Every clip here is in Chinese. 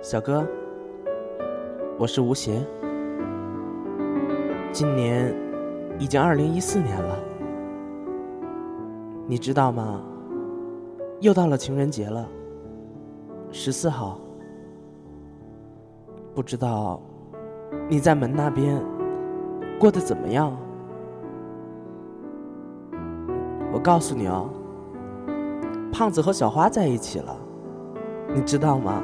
小哥，我是吴邪，今年已经二零一四年了，你知道吗？又到了情人节了，十四号，不知道你在门那边过得怎么样？我告诉你哦，胖子和小花在一起了，你知道吗？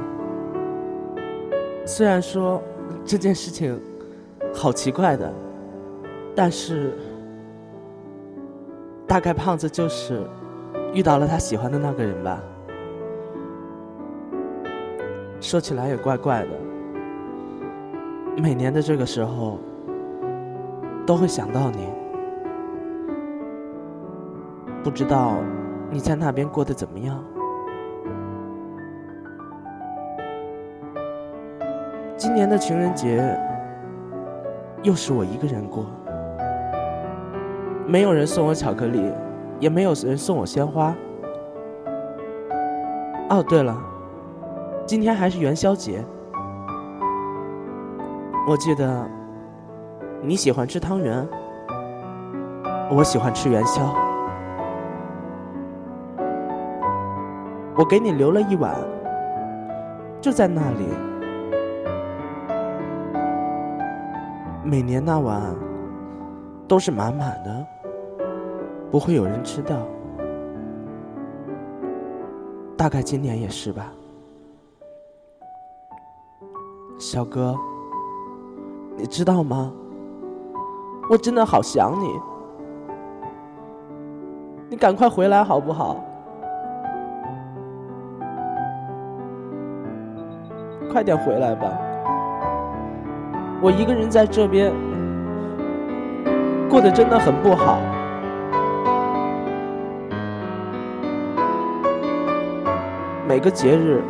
虽然说这件事情好奇怪的，但是大概胖子就是遇到了他喜欢的那个人吧。说起来也怪怪的，每年的这个时候都会想到你，不知道你在那边过得怎么样。今年的情人节，又是我一个人过，没有人送我巧克力，也没有人送我鲜花。哦，对了，今天还是元宵节，我记得你喜欢吃汤圆，我喜欢吃元宵，我给你留了一碗，就在那里。每年那晚都是满满的，不会有人吃掉。大概今年也是吧，小哥，你知道吗？我真的好想你，你赶快回来好不好？快点回来吧。我一个人在这边过得真的很不好，每个节日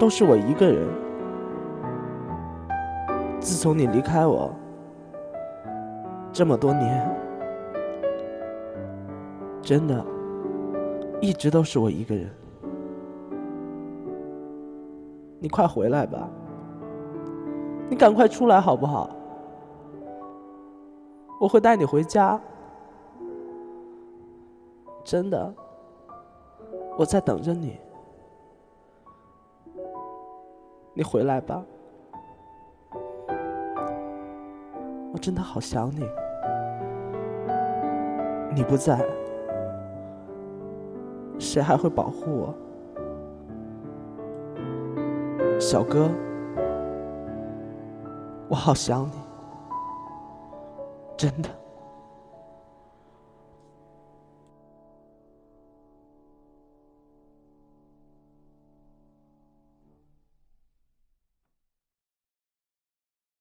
都是我一个人。自从你离开我这么多年，真的一直都是我一个人。你快回来吧。你赶快出来好不好？我会带你回家，真的，我在等着你。你回来吧，我真的好想你。你不在，谁还会保护我？小哥。我好想你，真的。